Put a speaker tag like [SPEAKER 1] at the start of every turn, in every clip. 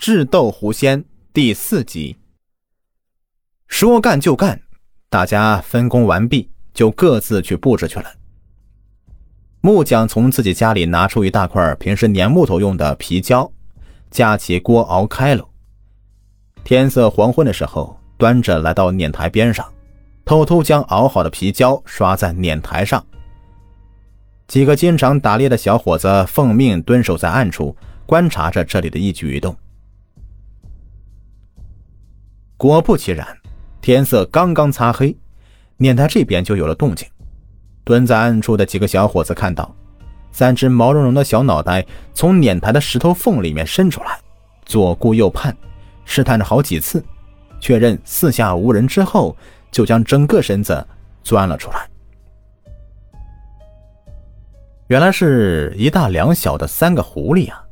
[SPEAKER 1] 智斗狐仙第四集。说干就干，大家分工完毕，就各自去布置去了。木匠从自己家里拿出一大块平时粘木头用的皮胶，架起锅熬开了。天色黄昏的时候，端着来到碾台边上，偷偷将熬好的皮胶刷在碾台上。几个经常打猎的小伙子奉命蹲守在暗处，观察着这里的一举一动。果不其然，天色刚刚擦黑，碾台这边就有了动静。蹲在暗处的几个小伙子看到，三只毛茸茸的小脑袋从碾台的石头缝里面伸出来，左顾右盼，试探着好几次，确认四下无人之后，就将整个身子钻了出来。原来是一大两小的三个狐狸啊！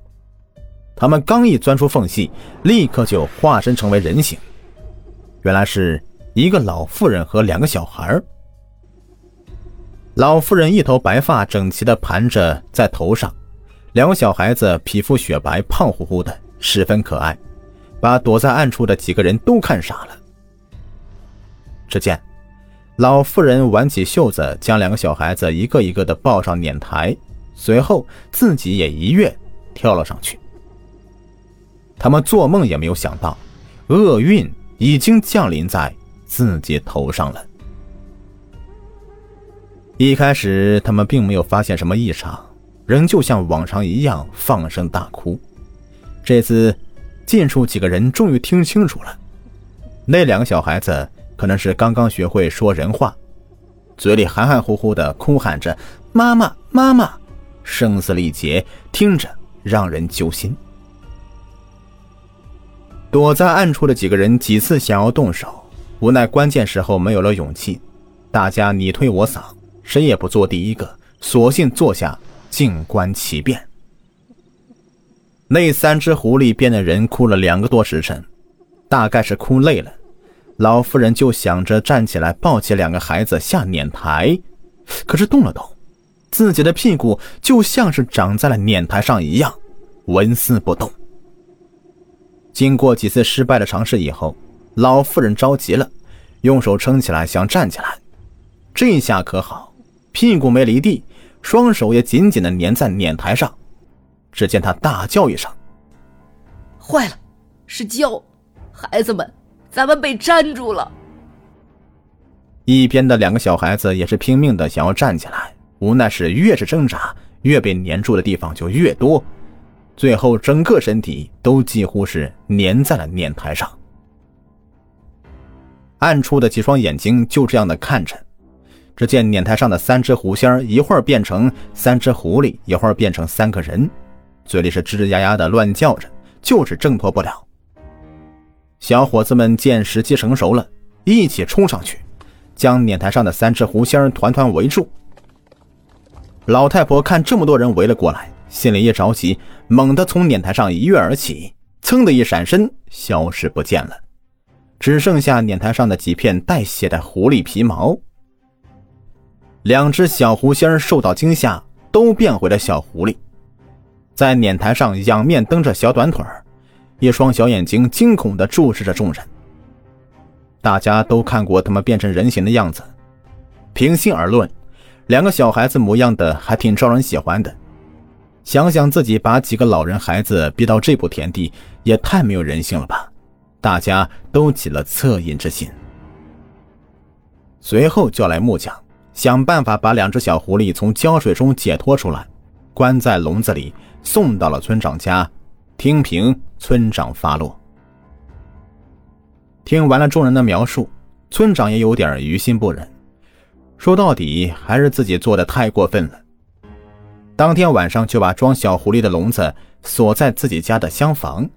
[SPEAKER 1] 他们刚一钻出缝隙，立刻就化身成为人形。原来是一个老妇人和两个小孩老妇人一头白发整齐的盘着在头上，两个小孩子皮肤雪白，胖乎乎的，十分可爱，把躲在暗处的几个人都看傻了。只见。老妇人挽起袖子，将两个小孩子一个一个的抱上碾台，随后自己也一跃跳了上去。他们做梦也没有想到，厄运已经降临在自己头上了。一开始，他们并没有发现什么异常，仍旧像往常一样放声大哭。这次，近处几个人终于听清楚了，那两个小孩子。可能是刚刚学会说人话，嘴里含含糊糊的哭喊着“妈妈，妈妈”，声嘶力竭，听着让人揪心。躲在暗处的几个人几次想要动手，无奈关键时候没有了勇气，大家你推我搡，谁也不做第一个，索性坐下静观其变。那三只狐狸变的人哭了两个多时辰，大概是哭累了。老妇人就想着站起来抱起两个孩子下碾台，可是动了动，自己的屁股就像是长在了碾台上一样，纹丝不动。经过几次失败的尝试以后，老妇人着急了，用手撑起来想站起来，这下可好，屁股没离地，双手也紧紧的粘在碾台上。只见她大叫一声：“
[SPEAKER 2] 坏了，是胶！孩子们！”咱们被粘住了。
[SPEAKER 1] 一边的两个小孩子也是拼命的想要站起来，无奈是越是挣扎，越被粘住的地方就越多，最后整个身体都几乎是粘在了碾台上。暗处的几双眼睛就这样的看着，只见碾台上的三只狐仙一会儿变成三只狐狸，一会儿变成三个人，嘴里是吱吱呀呀的乱叫着，就是挣脱不了。小伙子们见时机成熟了，一起冲上去，将碾台上的三只狐仙团团围住。老太婆看这么多人围了过来，心里一着急，猛地从碾台上一跃而起，噌的一闪身，消失不见了，只剩下碾台上的几片带血的狐狸皮毛。两只小狐仙受到惊吓，都变回了小狐狸，在碾台上仰面蹬着小短腿。一双小眼睛惊恐地注视着众人。大家都看过他们变成人形的样子，平心而论，两个小孩子模样的还挺招人喜欢的。想想自己把几个老人孩子逼到这步田地，也太没有人性了吧！大家都起了恻隐之心。随后叫来木匠，想办法把两只小狐狸从胶水中解脱出来，关在笼子里，送到了村长家。听凭村长发落。听完了众人的描述，村长也有点于心不忍。说到底，还是自己做的太过分了。当天晚上就把装小狐狸的笼子锁在自己家的厢房，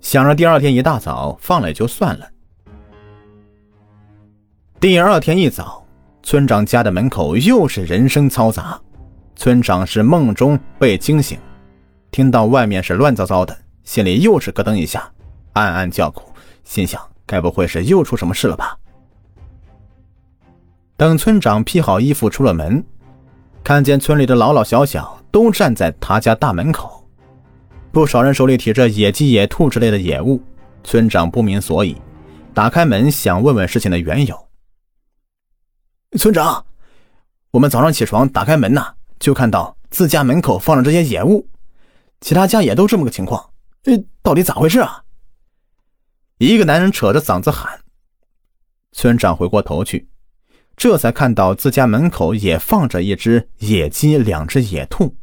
[SPEAKER 1] 想着第二天一大早放了也就算了。第二天一早，村长家的门口又是人声嘈杂，村长是梦中被惊醒。听到外面是乱糟糟的，心里又是咯噔一下，暗暗叫苦，心想：该不会是又出什么事了吧？等村长披好衣服出了门，看见村里的老老小小都站在他家大门口，不少人手里提着野鸡、野兔之类的野物。村长不明所以，打开门想问问事情的缘由。村长，我们早上起床打开门呐，就看到自家门口放着这些野物，其他家也都这么个情况。呃，到底咋回事啊？一个男人扯着嗓子喊。村长回过头去，这才看到自家门口也放着一只野鸡、两只野兔，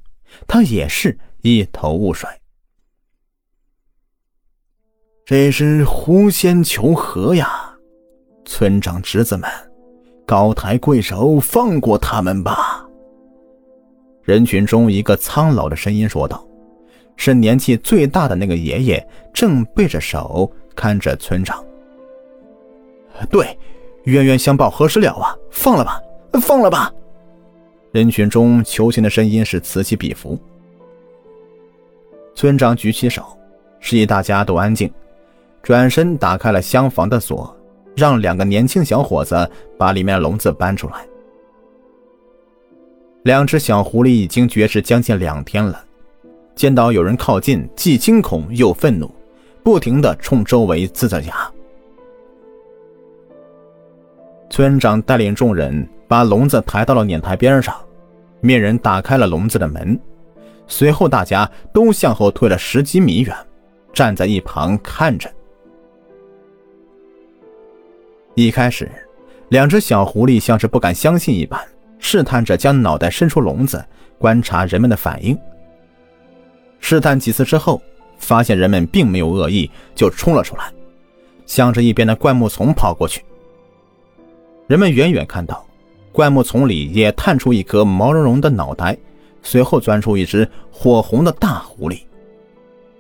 [SPEAKER 1] 他也是一头雾水。这是狐仙求和呀！村长侄子们，高抬贵手，放过他们吧。人群中一个苍老的声音说道：“是年纪最大的那个爷爷，正背着手看着村长。”对，冤冤相报何时了啊？放了吧，放了吧！人群中求情的声音是此起彼伏。村长举起手，示意大家都安静。转身打开了厢房的锁，让两个年轻小伙子把里面的笼子搬出来。两只小狐狸已经绝食将近两天了，见到有人靠近，既惊恐又愤怒，不停的冲周围呲着牙。村长带领众人把笼子抬到了碾台边上，面人打开了笼子的门，随后大家都向后退了十几米远，站在一旁看着。一开始，两只小狐狸像是不敢相信一般，试探着将脑袋伸出笼子，观察人们的反应。试探几次之后，发现人们并没有恶意，就冲了出来，向着一边的灌木丛跑过去。人们远远看到，灌木丛里也探出一颗毛茸茸的脑袋，随后钻出一只火红的大狐狸。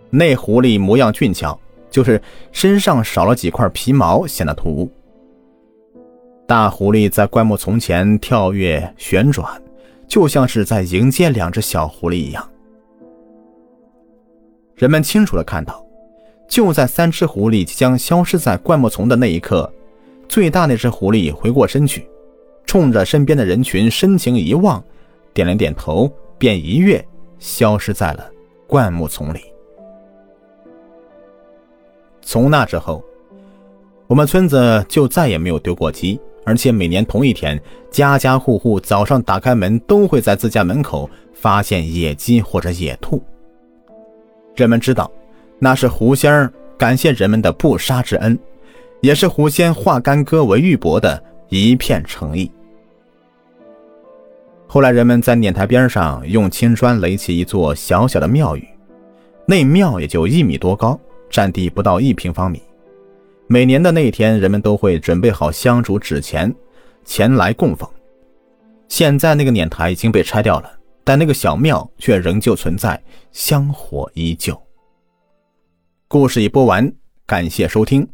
[SPEAKER 1] 那狐狸模样俊俏，就是身上少了几块皮毛，显得突兀。大狐狸在灌木丛前跳跃旋转，就像是在迎接两只小狐狸一样。人们清楚的看到，就在三只狐狸即将消失在灌木丛的那一刻，最大那只狐狸回过身去，冲着身边的人群深情一望，点了点头，便一跃消失在了灌木丛里。从那之后，我们村子就再也没有丢过鸡。而且每年同一天，家家户户早上打开门，都会在自家门口发现野鸡或者野兔。人们知道，那是狐仙儿感谢人们的不杀之恩，也是狐仙化干戈为玉帛的一片诚意。后来，人们在碾台边上用青砖垒起一座小小的庙宇，那庙也就一米多高，占地不到一平方米。每年的那一天，人们都会准备好香烛纸钱，前来供奉。现在那个碾台已经被拆掉了，但那个小庙却仍旧存在，香火依旧。故事已播完，感谢收听。